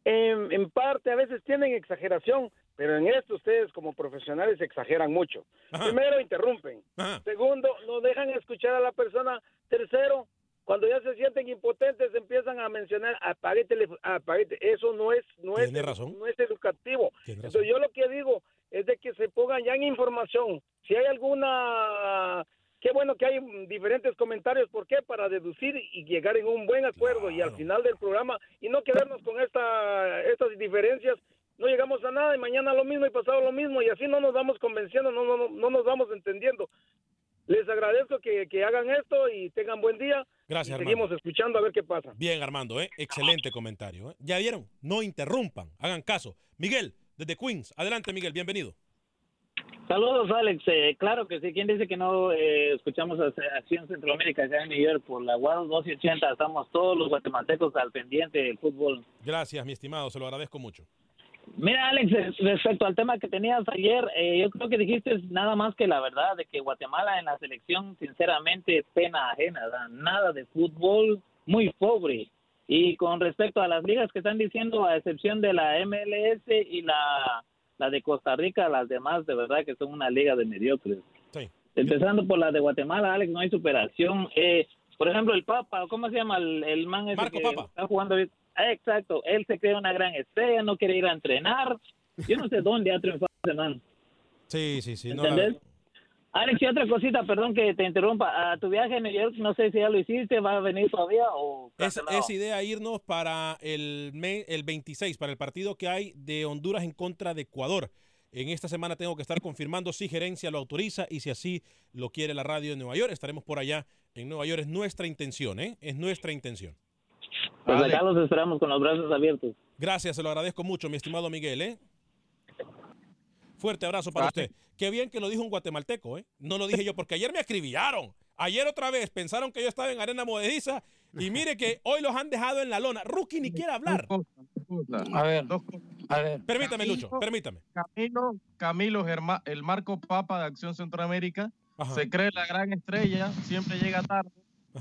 en, en parte a veces tienen exageración, pero en esto ustedes como profesionales exageran mucho. Primero, interrumpen. Segundo, no dejan escuchar a la persona. Tercero, cuando ya se sienten impotentes empiezan a mencionar apague el teléfono, apague te-". Eso no es no es Tiene razón. no es educativo. Entonces yo lo que digo es de que se pongan ya en información. Si hay alguna qué bueno que hay diferentes comentarios, ¿por qué? Para deducir y llegar en un buen acuerdo y al final del programa y no quedarnos con esta estas diferencias. No llegamos a nada y mañana lo mismo y pasado lo mismo y así no nos vamos convenciendo, no, no, no, no nos vamos entendiendo. Les agradezco que, que hagan esto y tengan buen día. Gracias, y Armando. seguimos escuchando a ver qué pasa. Bien, Armando, ¿eh? excelente comentario. ¿eh? Ya vieron, no interrumpan, hagan caso. Miguel, desde Queens, adelante Miguel, bienvenido. Saludos, Alex. Eh, claro que sí. ¿Quién dice que no eh, escuchamos a Acción Centroamérica acá en New York por la WAD 280? Estamos todos los guatemaltecos al pendiente del fútbol. Gracias, mi estimado, se lo agradezco mucho. Mira, Alex, eh, respecto al tema que tenías ayer, eh, yo creo que dijiste nada más que la verdad de que Guatemala en la selección, sinceramente, pena ajena, nada de fútbol, muy pobre. Y con respecto a las ligas que están diciendo, a excepción de la MLS y la, la de Costa Rica, las demás de verdad que son una liga de mediocres. Sí. Empezando por la de Guatemala, Alex, no hay superación. Eh, por ejemplo, el Papa, ¿cómo se llama el, el man ese Marco que Papa. está jugando ahorita? Ah, exacto, él se cree una gran estrella, no quiere ir a entrenar. Yo no sé dónde ha triunfado ese man. Sí, sí, sí. no la- ¿Entendés? Alex, y otra cosita, perdón que te interrumpa. A tu viaje a New York, no sé si ya lo hiciste, ¿va a venir todavía o es idea irnos para el, me- el 26, para el partido que hay de Honduras en contra de Ecuador. En esta semana tengo que estar confirmando si gerencia lo autoriza y si así lo quiere la radio de Nueva York. Estaremos por allá en Nueva York. Es nuestra intención, ¿eh? Es nuestra intención. Pues acá los esperamos con los brazos abiertos. Gracias, se lo agradezco mucho, mi estimado Miguel, ¿eh? Fuerte abrazo para usted. Qué bien que lo dijo un guatemalteco, ¿eh? No lo dije yo, porque ayer me acribillaron. Ayer otra vez pensaron que yo estaba en arena movediza y mire que hoy los han dejado en la lona. Rookie ni quiere hablar. A ver, a ver. Permítame, Lucho, permítame. Camilo, Camilo Germa- el Marco Papa de Acción Centroamérica, se cree la gran estrella, siempre llega tarde,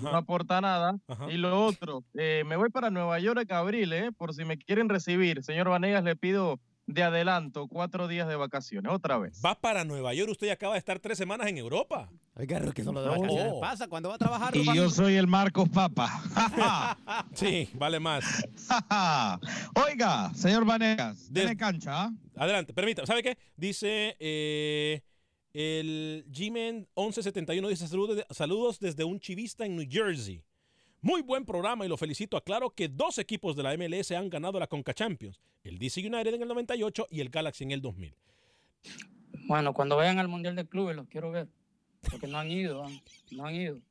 no aporta nada. Y lo otro, eh, me voy para Nueva York abril, eh, por si me quieren recibir. Señor Vanegas, le pido de adelanto cuatro días de vacaciones, otra vez. Va para Nueva York, usted ya acaba de estar tres semanas en Europa. Oiga, que solo de No. vacaciones pasa cuando va a trabajar. Y yo soy el Marcos Papa. Sí, vale más. Oiga, señor Vanegas, tiene cancha. ¿ah? Adelante, permítame. ¿Sabe qué? Dice eh, el G-Man 1171, dice saludos, saludos desde un chivista en New Jersey. Muy buen programa y lo felicito. Aclaro que dos equipos de la MLS han ganado la Conca Champions. El DC United en el 98 y el Galaxy en el 2000. Bueno, cuando vayan al Mundial de Clubes los quiero ver. Porque no han ido, no han ido.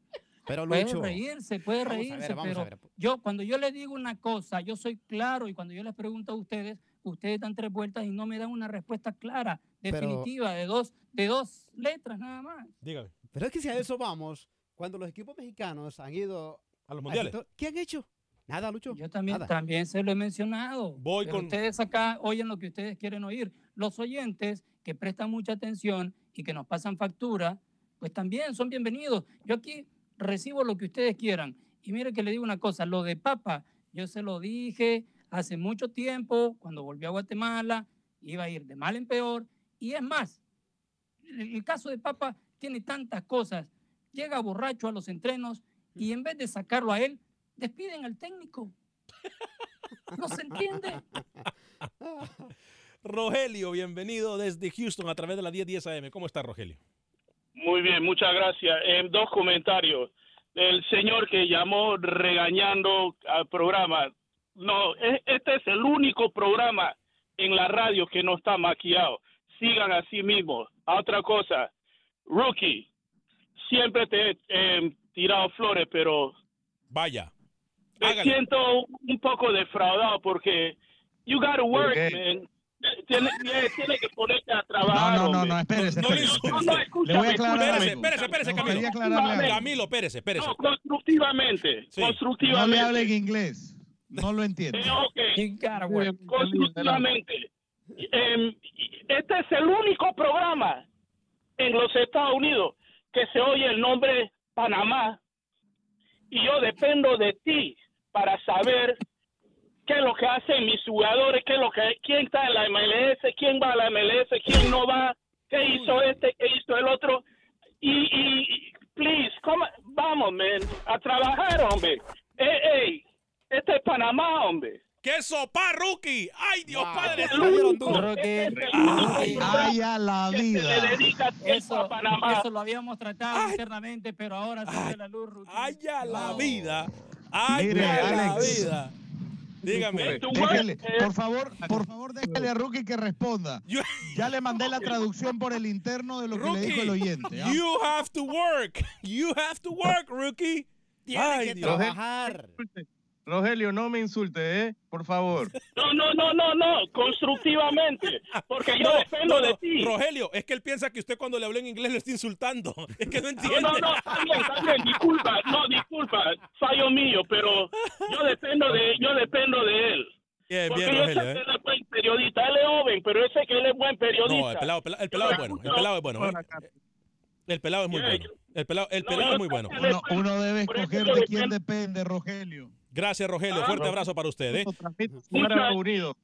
Pero puede Lucho, reírse, puede reírse, ver, vamos a pero yo cuando yo les digo una cosa, yo soy claro y cuando yo les pregunto a ustedes, ustedes dan tres vueltas y no me dan una respuesta clara, Pero- definitiva, de dos, de dos letras nada más. Dígame. Pero es que si a eso vamos, cuando los equipos mexicanos han ido a los mundiales. ¿Qué han hecho? Nada, Lucho. Yo también, Nada. también se lo he mencionado. Voy pero con- ustedes acá oyen lo que ustedes quieren oír. Los oyentes que prestan mucha atención y que nos pasan factura, pues también son bienvenidos. Yo aquí recibo lo que ustedes quieran. Y mire que le digo una cosa, lo de Papa, yo se lo dije hace mucho tiempo, cuando volvió a Guatemala, iba a ir de mal en peor. Y es más, el, el caso de Papa tiene tantas cosas. Llega borracho a los entrenos y en vez de sacarlo a él, despiden al técnico. No se entiende. Rogelio, bienvenido desde Houston a través de la 1010 AM. ¿Cómo está, Rogelio? Muy bien, muchas gracias. Eh, dos comentarios. El señor que llamó regañando al programa. No, e- este es el único programa en la radio que no está maquillado. Sigan así mismo. A otra cosa, Rookie, siempre te eh, tirado flores, pero Vaya. me siento un poco defraudado porque you gotta work, man. Tiene, tiene- tiene que ponerte a trabajar. No, no, no, no, espérese, No, no, espérese. no, no, escúchame, Le voy a aclarar escúchame. Espérese, espérese, espérese, Camilo. Camilo, espérese, espérese. No, constructivamente, Sí. No constructivamente. le hable en inglés. No lo entiendo. Eh, ok. Constructivamente. Em, este es el único programa en los Estados Unidos que se oye el nombre Panamá y yo dependo de ti para saber qué es lo que hacen mis jugadores, qué es lo que quién está en la MLS, quién va a la MLS, quién no va, qué hizo este, qué hizo el otro y, y please, come- vamos, man, a trabajar, hombre. Ey, ey, este es Panamá, hombre. ¡Qué sopa, rookie! ¡Ay, Dios padre! Que- el único Ay, a la que se vida. Eso, a Panamá. eso lo habíamos tratado internamente, pero ahora se ve la luz. Rookie. ¡Ay, a la vida! ¡Ay, Mire, a la Alex. vida! Dígame. Déjele, por favor, por favor, déjale a Rookie que responda. Ya le mandé la traducción por el interno de lo que le dijo el oyente. ¿ah? You have to work. You have to work, rookie. Ay, Dios. Rogelio, no me insulte, ¿eh? Por favor. No, no, no, no, no, constructivamente, porque yo No, dependo no, de ti. Rogelio, es que él piensa que usted cuando le habló en inglés lo está insultando. Es que no entiende. No, no, no, también, también, disculpa, no, disculpa, fallo mío, pero yo dependo de, yo dependo de él. Bien, Porque bien, yo sé Rogelio, que ¿eh? él es buen periodista, él es joven, pero yo sé que él es buen periodista. No, el pelado, pela- el pelado es bueno. El pelado es bueno. ¿eh? El pelado es muy bueno. El pelado, el pelado es muy bueno. Uno, uno debe escoger de quién depende, Rogelio. Gracias, Rogelio. Ah, Fuerte abrazo para usted. ¿eh? Fuera unido.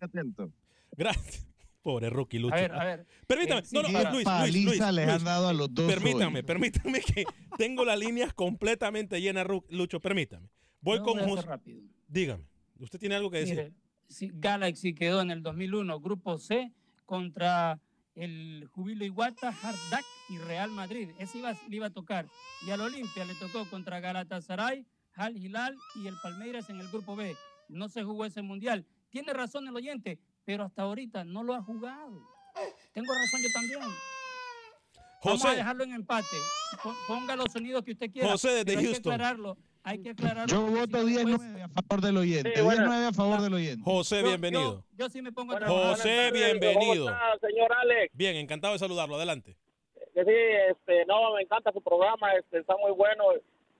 Atento. Gracias. Pobre rookie, Lucho. A ver, a ver. Permítame, Eh, no, no, Luis, Luis, paliza Luis, les Luis. han dado a los dos Permítame, hoy. permítame que tengo las líneas completamente llenas, Lucho, permítame. Voy con voy a hacer José. rápido. Dígame, ¿usted tiene algo que decir? Mire, Galaxy quedó en el 2001, Grupo C, contra el Jubilo Iguata, Hard Duck y Real Madrid. Ese iba, le iba a tocar. Y al Olimpia le tocó contra Galatasaray, Al Hilal y el Palmeiras en el Grupo B. No se jugó ese mundial. Tiene razón el oyente, pero hasta ahorita no lo ha jugado. Tengo razón yo también. Vamos a José. dejarlo en empate. Po- Ponga los sonidos que usted quiera. José, desde pero hay Houston. que aclararlo. Hay que aclararlo. Yo voto si no 10-9 después- a favor del oyente. Sí, bueno. 10-9 a favor del oyente. José, bienvenido. Yo, yo sí me pongo a trabajar. José, bienvenido. ¿Cómo está, señor Alex? Bien, encantado de saludarlo. Adelante. Que sí, este, no, me encanta su programa, este, está muy bueno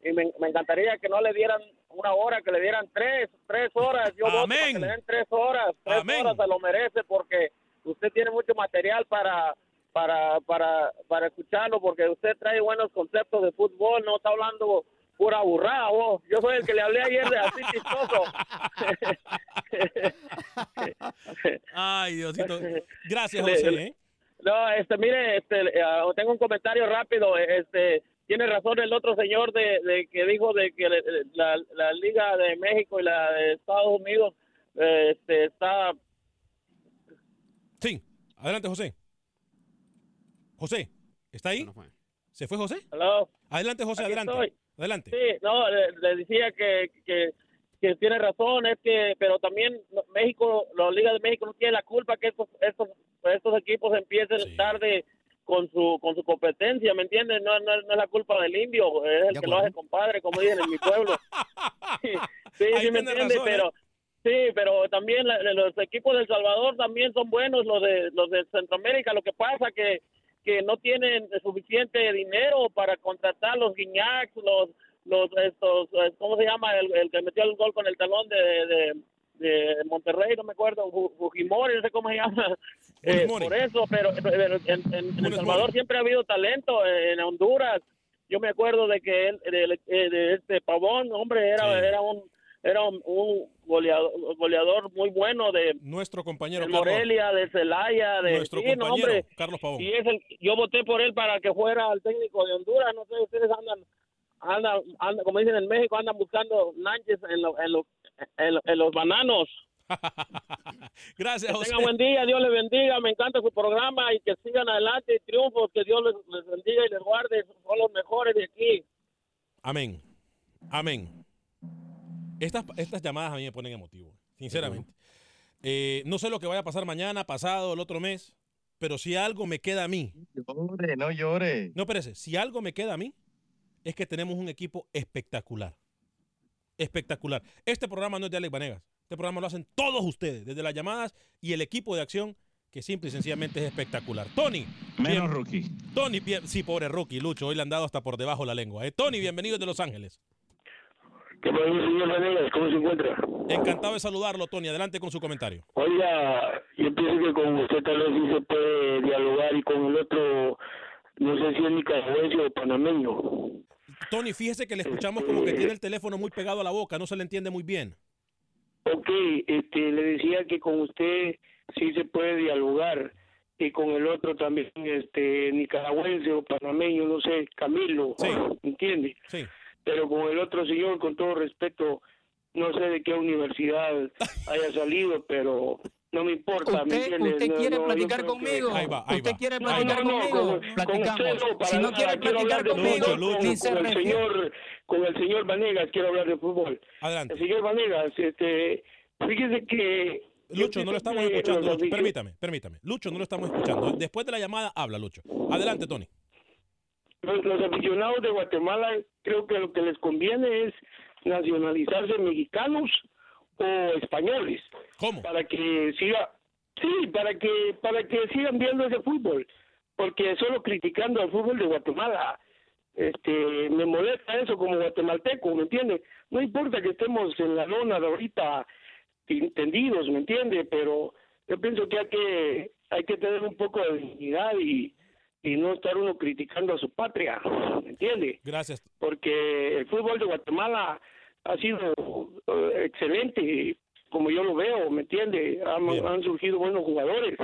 y me, me encantaría que no le dieran una hora, que le dieran tres, tres horas. Yo voto para que le den tres horas, tres Amén. horas se lo merece porque usted tiene mucho material para para para para escucharlo porque usted trae buenos conceptos de fútbol, no está hablando pura burrada, vos. Yo soy el que le hablé ayer de así chistoso. Ay, Diosito. Gracias, José. ¿eh? No, este, mire, este, eh, tengo un comentario rápido. Este, tiene razón el otro señor de, de que dijo de que le- la, la Liga de México y la de Estados Unidos eh, este, está. Sí, adelante, José. José, ¿está ahí? ¿Se fue José? Hello. Adelante, José, Aquí adelante. estoy. Adelante. Sí, no, le, le decía que, que, que tiene razón, es que, pero también México, la Liga de México no tiene la culpa que estos, estos, estos equipos empiecen tarde con su con su competencia, ¿me entiendes? No, no, no es la culpa del indio, es el De que lo hace compadre, como dicen en mi pueblo. sí, sí, me tiene entiende, razón, pero sí, pero también la- los equipos de El Salvador también son buenos, los de los de Centroamérica. Lo que pasa que que no tienen suficiente dinero para contratar los guiñacs, los los estos eh, ¿cómo se llama? El, el que metió el gol con el talón de, de, de Monterrey, no me acuerdo, Fu- Fujimori, no sé cómo se llama. Eh, por eso, pero, pero en, en- en El Salvador siempre ha habido talento, en Honduras. Yo me acuerdo de que él, de, de- de este Pavón, hombre, era, Sí. era un era un, un goleador, goleador muy bueno de, Nuestro compañero de Carlos. Morelia, de Celaya, de Nuestro sí, no, compañero, hombre. Carlos Pavón. Y es el, yo voté por él para que fuera el técnico de Honduras. No sé, ustedes andan, andan, andan como dicen en México, andan buscando nanches en lo, en lo, en, en los bananos. Gracias, Que José. buen día, Dios les bendiga, me encanta su programa y que sigan adelante y triunfos, que Dios les, les bendiga y les guarde, son los mejores de aquí. Amén. Amén. Estas, estas llamadas a mí me ponen emotivo, sinceramente. Eh, no sé lo que vaya a pasar mañana, pasado, el otro mes, pero si algo me queda a mí. Llore, no llore. No, espérese. Si algo me queda a mí, es que tenemos un equipo espectacular. Espectacular. Este programa no es de Alex Vanegas. Este programa lo hacen todos ustedes, desde las llamadas y el equipo de acción, que simple y sencillamente es espectacular. Tony. Menos bien- rookie. Tony, bien- sí, pobre rookie, Lucho. Hoy le han dado hasta por debajo la lengua. ¿eh? Tony, bienvenido de Los Ángeles. ¿Qué pasa, señor Vanegas? ¿Cómo se encuentra? Encantado de saludarlo, Tony. Adelante con su comentario. Oiga, yo pienso que con usted tal vez sí se puede dialogar y con el otro, no sé si es nicaragüense o panameño. Tony, fíjese que le escuchamos como que tiene el teléfono muy pegado a la boca, no se le entiende muy bien. Ok, este, le decía que con usted sí se puede dialogar y con el otro también, este, nicaragüense o panameño, no sé, Camilo, ¿entiende? Sí. Pero con el otro señor, con todo respeto, no sé de qué universidad haya salido, pero no me importa, ¿me Usted, usted No, quiere no, platicar conmigo. usted quiere platicar no, no, conmigo. con- con Platicamos. para si no quiere quiero platicar conmigo, fútbol, ni con, se con el señor, con el señor Vanegas quiero hablar de fútbol. Adelante. El señor Vanegas, este, fíjese que Lucho, no lo estamos que escuchando. Lucho. Permítame, permítame. Lucho, no lo estamos escuchando. Después de la llamada, habla, Lucho. Adelante, Tony. los, los aficionados de Guatemala creo que lo que les conviene es nacionalizarse mexicanos o españoles. ¿Cómo? Para que siga, sí, para que para que sigan viendo ese fútbol, porque solo criticando al fútbol de Guatemala, este, me molesta eso como guatemalteco, ¿me entiende? No importa que estemos en la lona de ahorita entendidos, ¿me entiende? Pero yo pienso que hay que hay que tener un poco de dignidad y y no estar uno criticando a su patria, ¿me entiende? Gracias. Porque el fútbol de Guatemala ha sido eh, excelente, como yo lo veo, ¿me entiende? Han, han surgido buenos jugadores,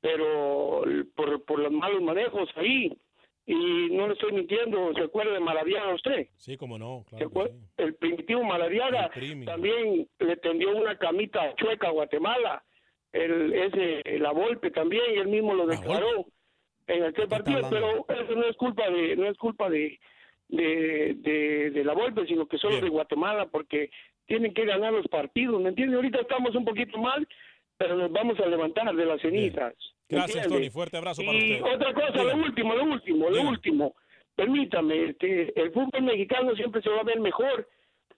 pero por, por los malos manejos ahí, y no le estoy mintiendo, ¿se acuerda de Maradiaga usted? Sí, como no, ¿Se claro. El primitivo Maradiaga también le tendió una camita chueca a Guatemala, el, ese, la Volpe también, y él mismo lo declaró en aquel partido, pero eso no es culpa de, no es culpa de, de, de, de la Volpe, sino que solo de Guatemala, porque tienen que ganar los partidos, ¿me entiende? Ahorita estamos un poquito mal, pero nos vamos a levantar de las cenizas. ¿me Gracias? Tony. Fuerte abrazo para Y usted. otra cosa, Dígame. lo último, lo último, lo último. Permítame, este, el fútbol mexicano siempre se va a ver mejor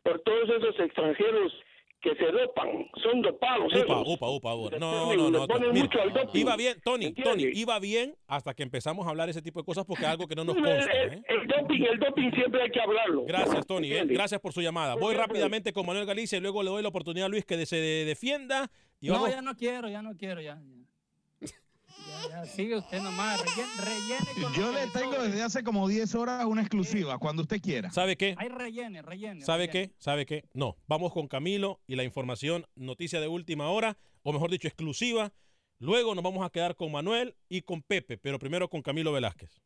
por todos esos extranjeros que se dopan, son dopados. Upa, upa, upa, upa. No, no, no. ponen Mire, mucho al doping. iba bien, Tony. Tony, iba bien hasta que empezamos a hablar ese tipo de cosas porque es algo que no nos consta. el- ¿eh? el doping, el doping siempre hay que hablarlo. Gracias, Tony. ¿eh? Gracias por su llamada. Voy rápidamente con Manuel Galicia y luego le doy la oportunidad a Luis que se defienda. Y No, vamos- ya no quiero, ya no quiero, ya. ya. Ya, ya, sigue usted nomás, rellene, rellene con Yo le le tengo sobre. desde hace como 10 horas una exclusiva, cuando usted quiera. ¿Sabe qué? Hay rellene, rellene. ¿Sabe rellene. qué? ¿Sabe qué? No. Vamos con Camilo y la información, noticia de última hora, o mejor dicho, exclusiva. Luego nos vamos a quedar con Manuel y con Pepe, pero primero con Camilo Velázquez.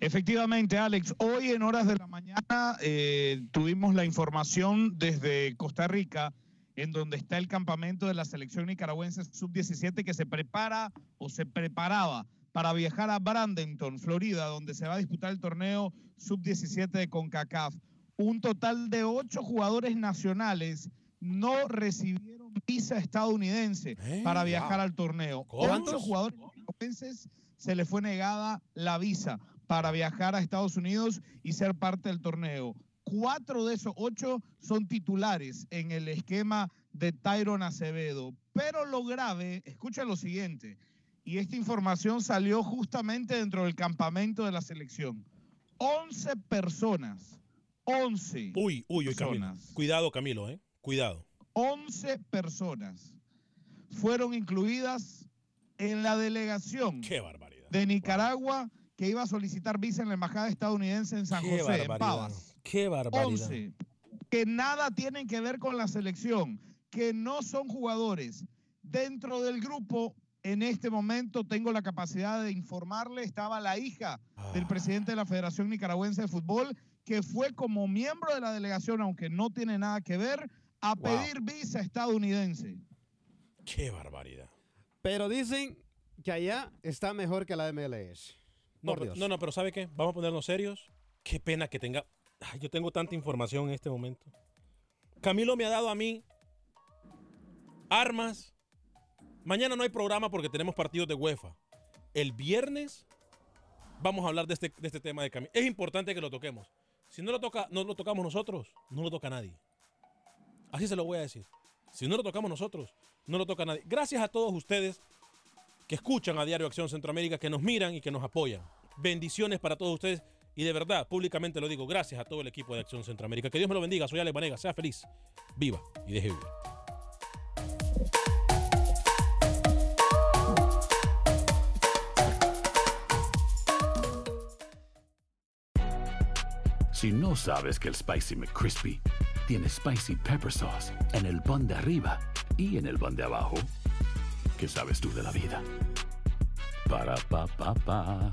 Efectivamente, Alex, hoy en horas de la mañana eh, tuvimos la información desde Costa Rica, en donde está el campamento de la selección nicaragüense sub-17 que se prepara o se preparaba para viajar a Bradenton, Florida, donde se va a disputar el torneo sub-17 de CONCACAF. Un total de ocho jugadores nacionales no recibieron visa estadounidense para viajar al torneo. ¿Cuántos? Ocho jugadores nicaragüenses se les fue negada la visa para viajar a Estados Unidos y ser parte del torneo. Cuatro de esos ocho son titulares en el esquema de Tyron Acevedo. Pero lo grave, escucha lo siguiente, y esta información salió justamente dentro del campamento de la selección. 11 personas, 11 Uy, uy, uy, Camilo. personas, Cuidado, Camilo, ¿eh? Cuidado. 11 personas fueron incluidas en la delegación Qué barbaridad. de Nicaragua que iba a solicitar visa en la embajada estadounidense en San Qué José, en. Pavas. Qué barbaridad. 11 que nada tienen que ver con la selección, que no son jugadores. Dentro del grupo en este momento tengo la capacidad de informarle, estaba la hija del presidente de la Federación Nicaragüense de Fútbol, que fue como miembro de la delegación, aunque no tiene nada que ver, a pedir visa estadounidense. Qué barbaridad. Pero dicen que allá está mejor que la MLS. No, Por pero- Dios. no, no, pero ¿sabe qué? Vamos a ponernos serios. Qué pena que tenga... Yo tengo tanta información en este momento. Camilo me ha dado a mí armas. Mañana no hay programa porque tenemos partidos de UEFA. El viernes vamos a hablar de este, de este tema de Camilo. Es importante que lo toquemos. Si no lo, toca, no lo tocamos nosotros, no lo toca nadie. Así se lo voy a decir. Si no lo tocamos nosotros, no lo toca nadie. Gracias a todos ustedes que escuchan a Diario Acción Centroamérica, que nos miran y que nos apoyan. Bendiciones para todos ustedes. Y de verdad, públicamente lo digo, gracias a todo el equipo de Acción Centroamérica. Que Dios me lo bendiga. Soy Alex Vanega. Sea feliz, viva y deje vivir. Si no sabes que el Spicy McCrispy tiene Spicy Pepper Sauce en el pan de arriba y en el pan de abajo, ¿qué sabes tú de la vida? Para, pa, pa, pa.